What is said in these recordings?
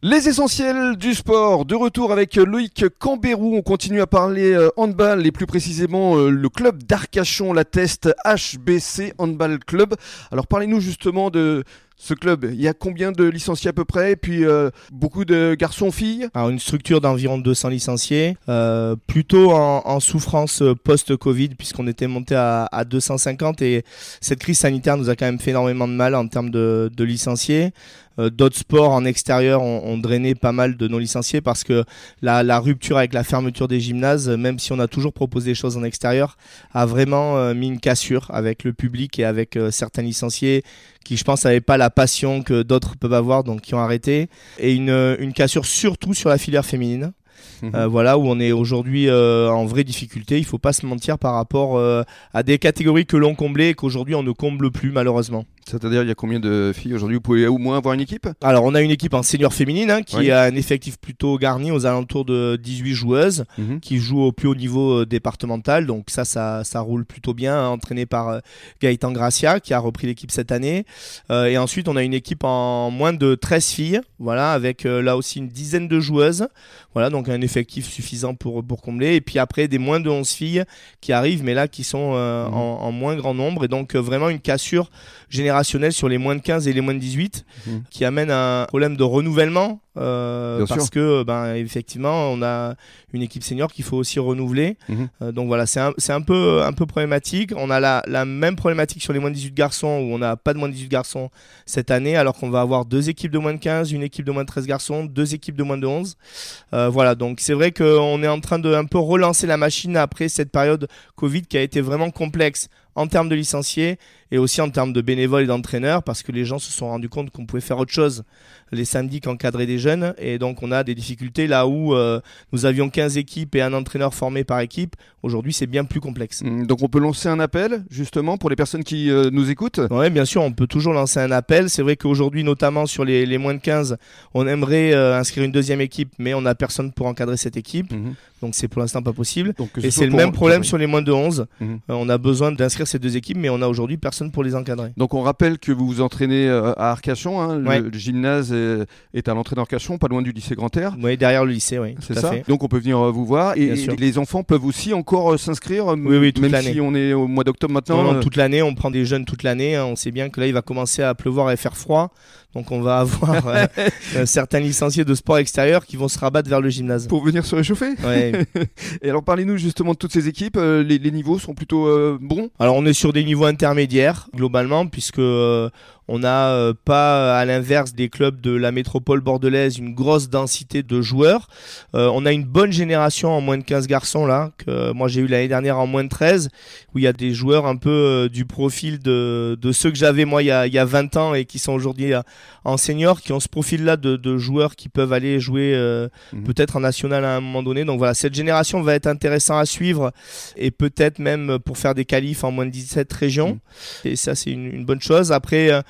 Les essentiels du sport, de retour avec Loïc Cambérou. On continue à parler euh, handball et plus précisément euh, le club d'Arcachon, la test HBC Handball Club. Alors parlez-nous justement de ce club. Il y a combien de licenciés à peu près? Puis euh, beaucoup de garçons-filles Alors une structure d'environ 200 licenciés, plutôt en, souffrance post-Covid puisqu'on était monté à, 250 et cette crise sanitaire nous a quand même fait énormément de mal en termes de licenciés. Euh, d'autres sports en extérieur ont, drainé pas mal de nos licenciés parce que la, rupture avec la fermeture des gymnases, même si on a toujours proposé des choses en extérieur, a vraiment euh, mis une cassure avec le public et avec euh, certains licenciés qui, je pense, n'avaient pas la passion que d'autres peuvent avoir, donc qui ont arrêté. Et une, une cassure surtout sur la filière féminine. Mhm. voilà où on est aujourd'hui en vraie difficulté. Il faut pas se mentir par rapport à des catégories que l'on comblait et qu'aujourd'hui on ne comble plus malheureusement. C'est-à-dire, il y a combien de filles aujourd'hui? Vous pouvez au moins avoir une équipe? Alors, on a une équipe en senior féminine hein, qui a un effectif plutôt garni aux alentours de 18 joueuses mhm. qui jouent au plus haut niveau euh, départemental. Donc, ça, ça, ça roule plutôt bien, hein, entraîné par euh, Gaëtan Gracia qui a repris l'équipe cette année. Euh, et ensuite, on a une équipe en moins de 13 filles, voilà, avec là aussi une dizaine de joueuses. Voilà, donc un effectif suffisant pour, pour combler. Et puis après, des moins de 11 filles qui arrivent, mais là qui sont mhm. en, en, moins grand nombre. Et donc, vraiment une cassure générale sur les moins de 15 et les moins de 18 mhm. qui amène un problème de renouvellement euh, parce que ben effectivement on a une équipe senior qu'il faut aussi renouveler. Mhm. euh, donc voilà c'est un, un, peu un peu problématique. On a la, la, même problématique sur les moins de 18 garçons où on n'a pas de moins de 18 garçons cette année alors qu'on va avoir deux équipes de moins de 15 une équipe de moins de 13 garçons deux équipes de moins de 11 euh, voilà donc c'est vrai qu'on est en train de un peu relancer la machine après cette période Covid qui a été vraiment complexe en termes de licenciés et aussi en termes de bénévoles et d'entraîneurs parce que les gens se sont rendus compte qu'on pouvait faire autre chose. Les samedis qu'encadrer des jeunes et donc on a des difficultés là où euh, nous avions 15 équipes et un entraîneur formé par équipe. Aujourd'hui c'est bien plus complexe. Mmh, donc on peut lancer un appel justement pour les personnes qui euh, nous écoutent? Oui bien sûr on peut toujours lancer un appel. C'est vrai qu'aujourd'hui notamment sur les, moins de 15 on aimerait euh, inscrire une deuxième équipe mais on n'a personne pour encadrer cette équipe. Mmh. Donc c'est pour l'instant pas possible et c'est le même problème sur les moins de 11 mmh. on a besoin d'inscrire ces deux équipes mais on a aujourd'hui personne pour les encadrer donc on rappelle que vous vous entraînez à Arcachon hein, le, gymnase est à l'entrée d'Arcachon, pas loin du lycée Grand Air. Oui, derrière le lycée, oui. C'est ça. Donc on peut venir euh, vous voir. Et, les enfants peuvent aussi encore euh, s'inscrire, oui, toute même si on est au mois d'octobre maintenant. Non, euh. toute l'année, on prend des jeunes toute l'année. Hein. On sait bien que là, il va commencer à pleuvoir et faire froid. Donc on va avoir certains licenciés de sport extérieur qui vont se rabattre vers le gymnase. Pour venir se réchauffer ouais. Et alors parlez-nous justement de toutes ces équipes. Les, niveaux sont plutôt bons? Alors on est sur des niveaux intermédiaires globalement puisque on n'a euh, pas, à l'inverse des clubs de la métropole bordelaise, une grosse densité de joueurs. Euh, on a une bonne génération en moins de 15 garçons là, que moi j'ai eu l'année dernière en moins de 13, où il y a des joueurs un peu euh, du profil de, de ceux que j'avais moi il y, a, il y, a, 20 ans et qui sont aujourd'hui en senior, qui ont ce profil-là de, de, joueurs qui peuvent aller jouer mhm. peut-être en national à un moment donné. Donc voilà, cette génération va être intéressant à suivre et peut-être même pour faire des qualifs en moins de 17 régions. Mhm. Et ça c'est une, une, bonne chose. Après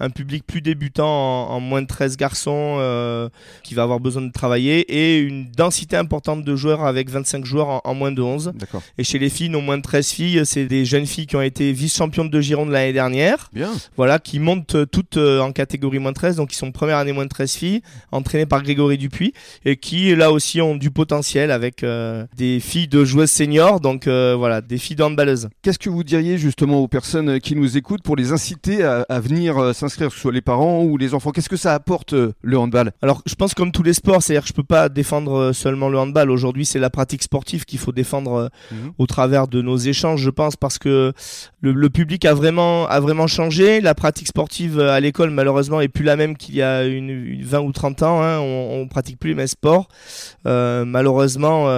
un public plus débutant en, moins de 13 garçons euh, qui va avoir besoin de travailler et une densité importante de joueurs avec 25 joueurs en, moins de 11. Et chez les filles, non moins de 13 filles, c'est des jeunes filles qui ont été vice-championnes de Gironde l'année dernière. Bien. Voilà, qui montent toutes euh, en catégorie moins de 13, donc qui sont première année moins de 13 filles, entraînées par Grégory Dupuis et qui là aussi ont du potentiel avec euh, des filles de joueuses seniors, donc voilà, des filles d'handballeuses. Qu'est-ce que vous diriez justement aux personnes qui nous écoutent pour les inciter à, à venir s'inscrire, que ce soit les parents ou les enfants Qu'est-ce que ça apporte euh, le handball? Alors, je pense comme tous les sports, c'est-à-dire que je peux pas défendre euh, seulement le handball. Aujourd'hui, c'est la pratique sportive qu'il faut défendre euh, mhm. au travers de nos échanges, je pense, parce que le, public a vraiment a vraiment changé. La pratique sportive à l'école, malheureusement, est plus la même qu'il y a une, 20 ou 30 ans. Hein. On, on pratique plus les mêmes sports. malheureusement,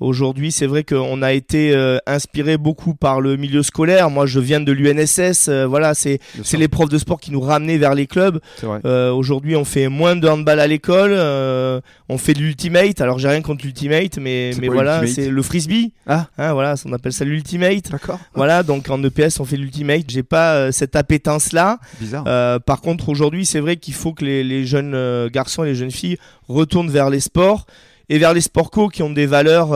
aujourd'hui, c'est vrai qu'on a été inspiré beaucoup par le milieu scolaire. Moi, je viens de l'UNSS. voilà, c'est c'est les profs de sport qui nous ramenait vers les clubs. Euh, aujourd'hui, on fait moins de handball à l'école. Euh, on fait de l'ultimate. Alors, j'ai rien contre l'ultimate, mais, mais voilà, c'est le frisbee. Ah, hein, voilà, on appelle ça l'ultimate. D'accord. Voilà, donc en EPS, on fait l'ultimate. J'ai pas euh, cette appétence-là. Bizarre. par contre, aujourd'hui, c'est vrai qu'il faut que les, les jeunes garçons et les jeunes filles retournent vers les sports et vers les sports co qui ont des valeurs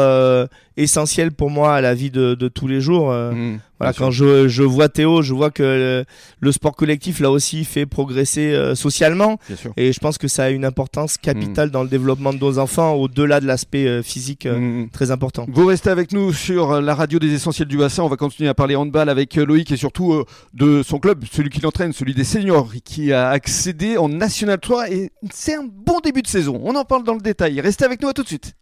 essentiel pour moi à la vie de, tous les jours. Mmh. Voilà, quand je, je, vois Théo, je vois que le, sport collectif là aussi fait progresser euh, socialement. Et je pense que ça a une importance capitale mm. dans le développement de nos enfants, au-delà de l'aspect euh, physique euh, mm. très important. Vous restez avec nous sur la radio des essentiels du bassin. On va continuer à parler handball avec Loïc et surtout de son club, celui qui l'entraîne, celui des seniors, qui a accédé en National 3. Et c'est un bon début de saison. On en parle dans le détail. Restez avec nous à tout de suite.